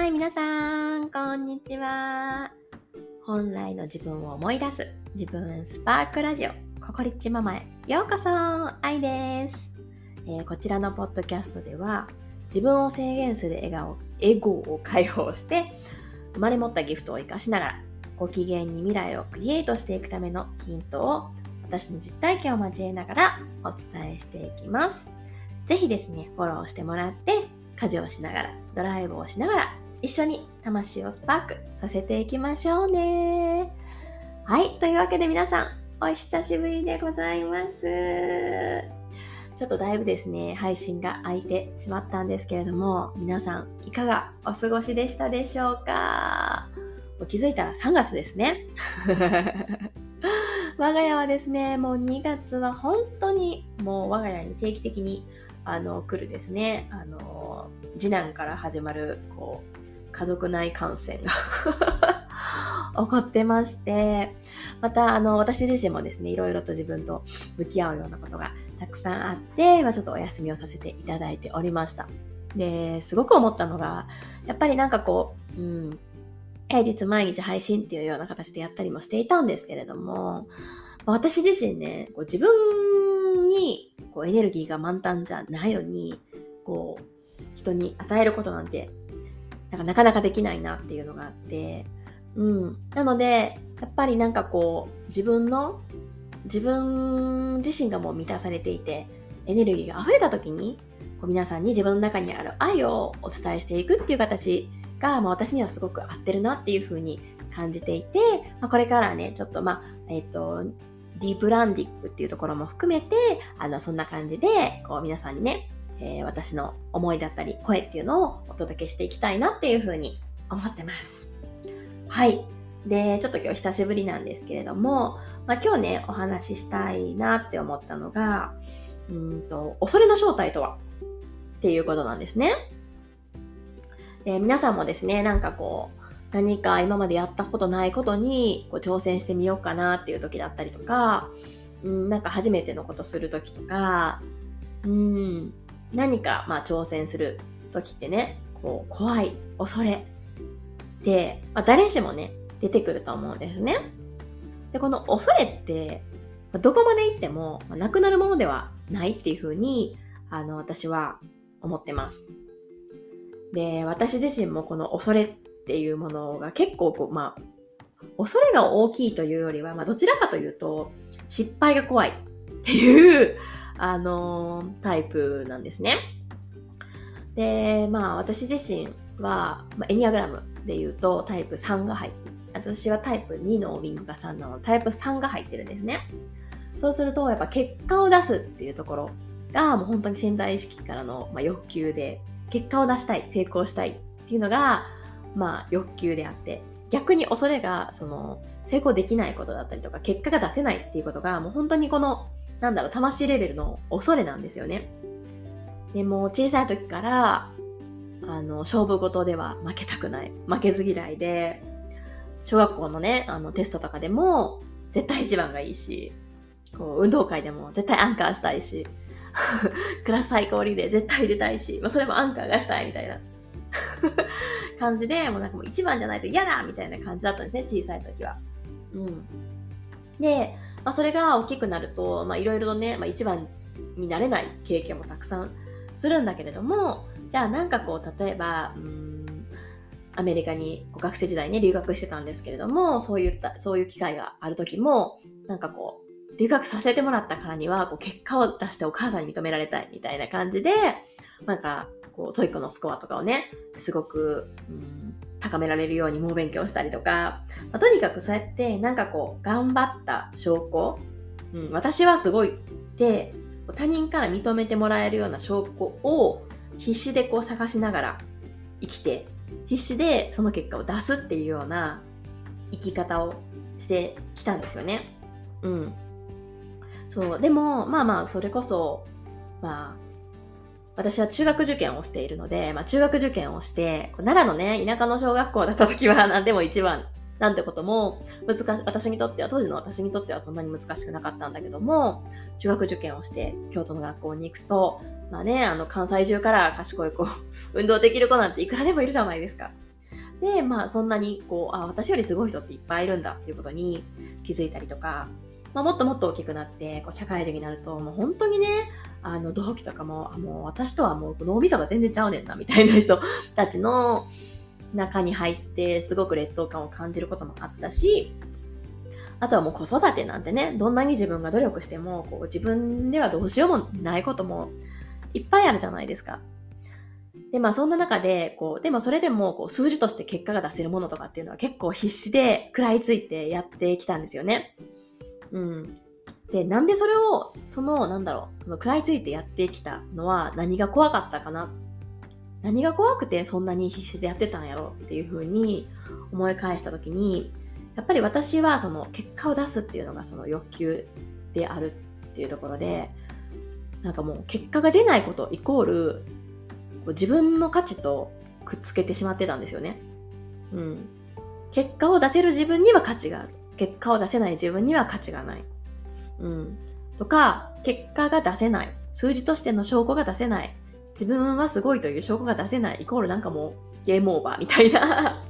はい、皆さん、こんにちは。本来の自分を思い出す自分スパークラジオココリッチママへようこそ愛です、えー、こちらのポッドキャストでは自分を制限する笑顔エゴを解放して生まれ持ったギフトを生かしながらご機嫌に未来をクリエイトしていくためのヒントを私の実体験を交えながらお伝えしていきます。ぜひですね、フォローしてもらって家事をしながら、ドライブをしながら、一緒に魂をスパークさせていきましょうね。はい。というわけで皆さん、お久しぶりでございます。ちょっとだいぶですね、配信が空いてしまったんですけれども、皆さん、いかがお過ごしでしたでしょうか？気づいたら3月ですね。我が家はですね、もう2月は本当にもう我が家に定期的にあの来るですね、あの次男から始まるこう家族内感染が 起こってまして、またあの私自身もですね、いろいろと自分と向き合うようなことがたくさんあって、まあ、ちょっとお休みをさせていただいておりました。で、すごく思ったのが、やっぱりなんかこう、うん、平日毎日配信っていうような形でやったりもしていたんですけれども、私自身ね、こう自分にこうエネルギーが満タンじゃないのに、こう、人に与えることなんて、なかなかなかできないなっていうのがあって、うん。なので、やっぱりなんかこう、自分の、自分自身がもう満たされていて、エネルギーが溢れた時に、こう皆さんに自分の中にある愛をお伝えしていくっていう形が、まあ、私にはすごく合ってるなっていうふうに感じていて、まあ、これからね、ちょっとまあ、えっ、ー、と、ディープランディングっていうところも含めて、あの、そんな感じで、こう皆さんにね、えー、私の思いだったり声っていうのをお届けしていきたいなっていうふうに思ってます。はい。で、ちょっと今日久しぶりなんですけれども、まあ、今日ね、お話ししたいなって思ったのが、うんと、恐れの正体とはっていうことなんですね。で皆さんもですね、なんかこう、何か今までやったことないことにこう挑戦してみようかなっていう時だったりとか、うん、なんか初めてのことする時とか、うん、何かまあ挑戦する時ってね、こう怖い、恐れって、まあ、誰しもね、出てくると思うんですね。で、この恐れって、どこまで行ってもなくなるものではないっていうふうに、あの、私は思ってます。で、私自身もこの恐れっていうものが結構こう、まあ、恐れが大きいというよりは、まあ、どちらかというと、失敗が怖いっていうあのー、タイプなんですね。で、まあ私自身は、まあ、エニアグラムで言うとタイプ3が入って、私はタイプ2のウィングが3なのでタイプ3が入ってるんですね。そうするとやっぱ結果を出すっていうところがもう本当に潜在意識からの、まあ、欲求で結果を出したい、成功したいっていうのが、まあ欲求であって、逆に恐れがその成功できないことだったりとか結果が出せないっていうことがもう本当にこのなんだろう、魂レベルの恐れなんですよね。でも小さい時から、あの、勝負事では負けたくない。負けず嫌いで、小学校のね、あの、テストとかでも、絶対一番がいいし、こう、運動会でも絶対アンカーしたいし、クラス最高リレー絶対出たいし、まあ、それもアンカーがしたいみたいな 感じで、もうなんかもう一番じゃないと嫌だみたいな感じだったんですね、小さい時は。うん。で、まあ、それが大きくなると、いろいろとね、まあ、一番になれない経験もたくさんするんだけれども、じゃあなんかこう、例えば、うん、アメリカに学生時代ね、留学してたんですけれども、そういった、そういう機会がある時も、なんかこう、留学させてもらったからには、こう結果を出してお母さんに認められたいみたいな感じで、なんか、こう、 TOEIC のスコアとかをね、すごく、うん高められるように猛勉強したりとか、まあ、とにかくそうやってなんかこう頑張った証拠、うん、私はすごいって他人から認めてもらえるような証拠を必死でこう探しながら生きて必死でその結果を出すっていうような生き方をしてきたんですよね。うん。そう。でも、まあまあ、それこそ、まあ、私は中学受験をしているので、まあ、中学受験をして、奈良のね、田舎の小学校だった時は何でも一番なんてことも難し、私にとっては、当時の私にとってはそんなに難しくなかったんだけども、中学受験をして京都の学校に行くと、まあね、あの関西中から賢い子、運動できる子なんていくらでもいるじゃないですか。で、まあそんなにこう、あ、私よりすごい人っていっぱいいるんだっていうことに気づいたりとか、まあ、もっともっと大きくなってこう社会人になるともう本当にねあの同期とかもあもう私とはもう脳みそが全然ちゃうねんなみたいな人たちの中に入ってすごく劣等感を感じることもあったしあとはもう子育てなんてねどんなに自分が努力してもこう自分ではどうしようもないこともいっぱいあるじゃないですか。で、まあそんな中で、こう、でもそれでもこう数字として結果が出せるものとかっていうのは結構必死で食らいついてやってきたんですよね。うん。で、なんでそれを、その、なんだろう、食らいついてやってきたのは何が怖かったかな？何が怖くてそんなに必死でやってたんやろっていうふうに思い返した時に、やっぱり私はその結果を出すっていうのがその欲求であるっていうところで、なんかもう結果が出ないことイコール自分の価値とくっつけてしまってたんですよね。うん。結果を出せる自分には価値がある。結果を出せない自分には価値がない。うん。とか、結果が出せない。数字としての証拠が出せない。自分はすごいという証拠が出せない。イコールなんかもうゲームオーバーみたいな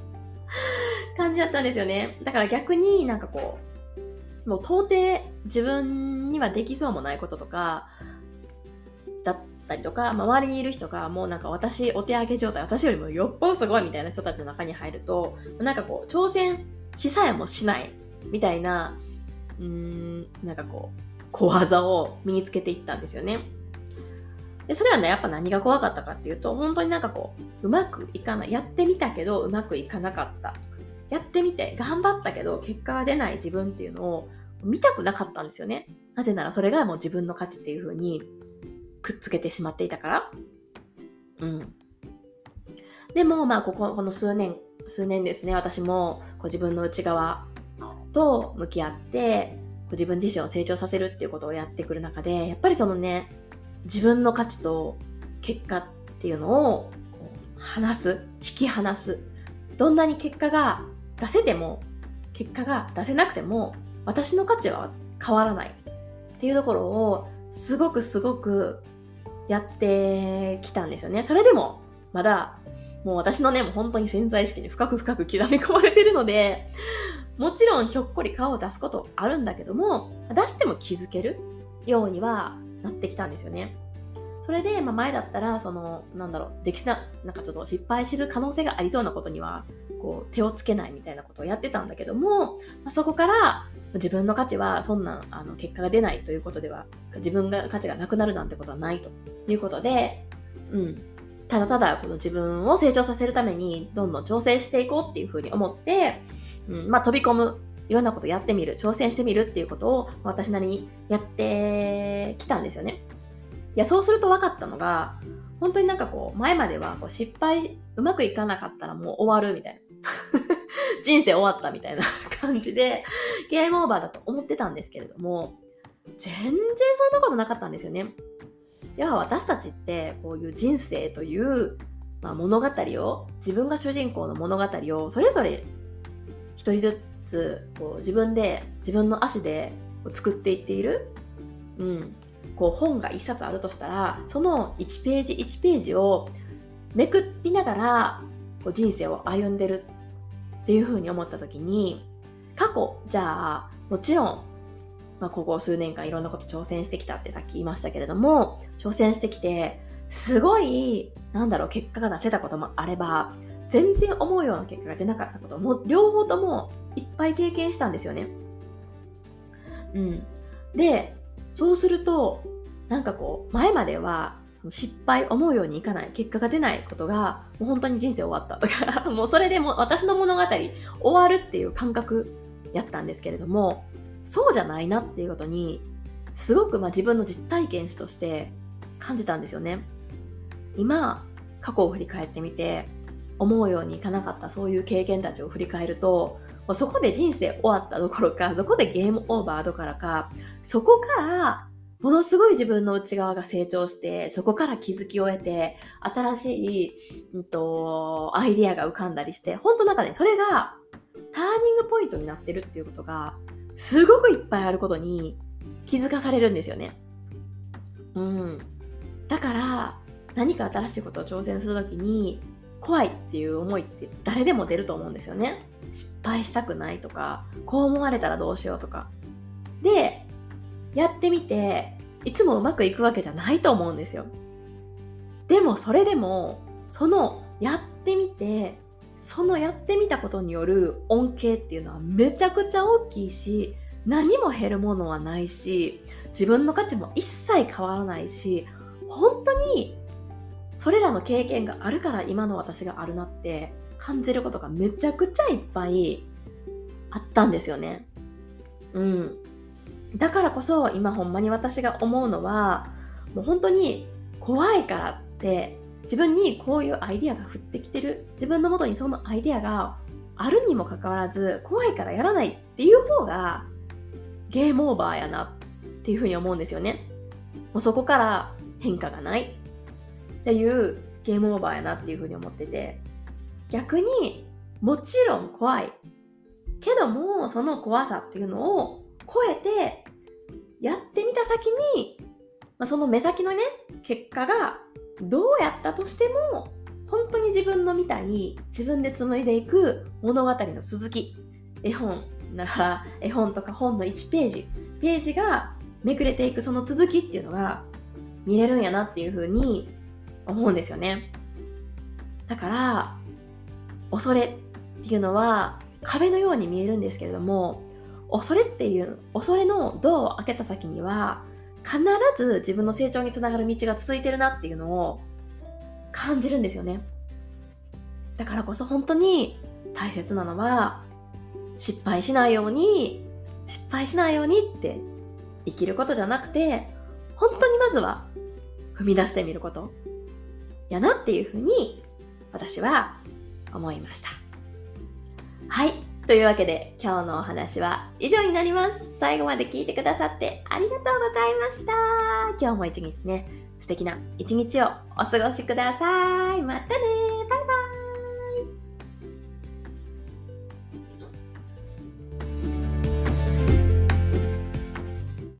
感じだったんですよね。だから逆になんかこう、もう到底自分にはできそうもないこととか、だったりとか、周りにいる人がもうなんか私お手上げ状態、私よりもよっぽどすごいみたいな人たちの中に入ると、なんかこう挑戦しさえもしないみたいな、うーん、なんかこう、小技を身につけていったんですよね。で、それはね、やっぱ何が怖かったかっていうと、本当になんかこう、うまくいかない。やってみたけど、うまくいかなかった。やってみて、頑張ったけど、結果が出ない自分っていうのを見たくなかったんですよね。なぜならそれがもう自分の価値っていう風にくっつけてしまっていたから。うん。でも、まあ、ここ、この数年、数年ですね、私もこう自分の内側と向き合ってこう自分自身を成長させるっていうことをやってくる中でやっぱりそのね自分の価値と結果っていうのを話す引き離すどんなに結果が出せても結果が出せなくても私の価値は変わらないっていうところをすごくすごくやってきたんですよね。それでもまだもう私のねもう本当に潜在意識に深く深く刻み込まれてるのでもちろんひょっこり顔を出すことあるんだけども、出しても気づけるようにはなってきたんですよね。それで、まあ、前だったら、その、なんだろう、できな、なんかちょっと失敗する可能性がありそうなことには、こう、手をつけないみたいなことをやってたんだけども、まあ、そこから、自分の価値はそんなあの結果が出ないということでは、自分が価値がなくなるなんてことはないということで、うん。ただただこの自分を成長させるためにどんどん調整していこうっていうふうに思って、うん、まあ飛び込む、いろんなことやってみる、挑戦してみるっていうことを私なりにやってきたんですよね。いや、そうすると分かったのが、本当になんかこう、前まではこう失敗、うまくいかなかったらもう終わるみたいな。人生終わったみたいな 感じで、ゲームオーバーだと思ってたんですけれども、全然そんなことなかったんですよね。いや、私たちってこういう人生という、まあ、物語を、自分が主人公の物語をそれぞれ一人ずつこう自分で自分の足で作っていっている、うん、こう本が1冊あるとしたらその1ページ1ページをめくりながらこう人生を歩んでるっていうふうに思った時に過去じゃあもちろん、まあ、ここ数年間いろんなこと挑戦してきたってさっき言いましたけれども挑戦してきてすごいなんだろう結果が出せたこともあれば全然思うような結果が出なかったことも両方ともいっぱい経験したんですよね。うん。で、そうすると、なんかこう、前までは失敗、思うようにいかない、結果が出ないことが、もう本当に人生終わったとか、もうそれでも私の物語終わるっていう感覚やったんですけれども、そうじゃないなっていうことに、すごくまあ自分の実体験として感じたんですよね。今、過去を振り返ってみて、思うようにいかなかったそういう経験たちを振り返るともうそこで人生終わったどころかそこでゲームオーバーどころかそこからものすごい自分の内側が成長してそこから気づきを得て新しい、うんと、アイディアが浮かんだりして本当なんかねそれがターニングポイントになってるっていうことがすごくいっぱいあることに気づかされるんですよね。うん。だから何か新しいことを挑戦するときに怖いっていう思いって誰でも出ると思うんですよね。失敗したくないとか、こう思われたらどうしようとか。で、やってみて、いつもうまくいくわけじゃないと思うんですよ。でもそれでも、そのやってみて、そのやってみたことによる恩恵っていうのはめちゃくちゃ大きいし、何も減るものはないし、自分の価値も一切変わらないし、本当にそれらの経験があるから今の私があるなって感じることがめちゃくちゃいっぱいあったんですよね。うん。だからこそ今ほんまに私が思うのはもう本当に怖いからって自分にこういうアイデアが降ってきてる。自分のもとにそのアイデアがあるにもかかわらず怖いからやらないっていう方がゲームオーバーやなっていうふうに思うんですよね。もうそこから変化がない。っていうゲームオーバーやなっていうふうに思ってて。逆にもちろん怖い。けどもその怖さっていうのを超えてやってみた先に、まあ、その目先のね結果がどうやったとしても本当に自分の見たい自分で紡いでいく物語の続き。絵本なら絵本とか本の1ページ。ページがめくれていくその続きっていうのが見れるんやなっていう風に思うんですよね。だから恐れっていうのは壁のように見えるんですけれども恐れっていう恐れのドアを開けた先には必ず自分の成長につながる道が続いてるなっていうのを感じるんですよね。だからこそ本当に大切なのは失敗しないように失敗しないようにって生きることじゃなくて本当にまずは踏み出してみることやなっていうふうに私は思いました。はい。というわけで今日のお話は以上になります。最後まで聞いてくださってありがとうございました。今日も一日ね、素敵な一日をお過ごしください。またね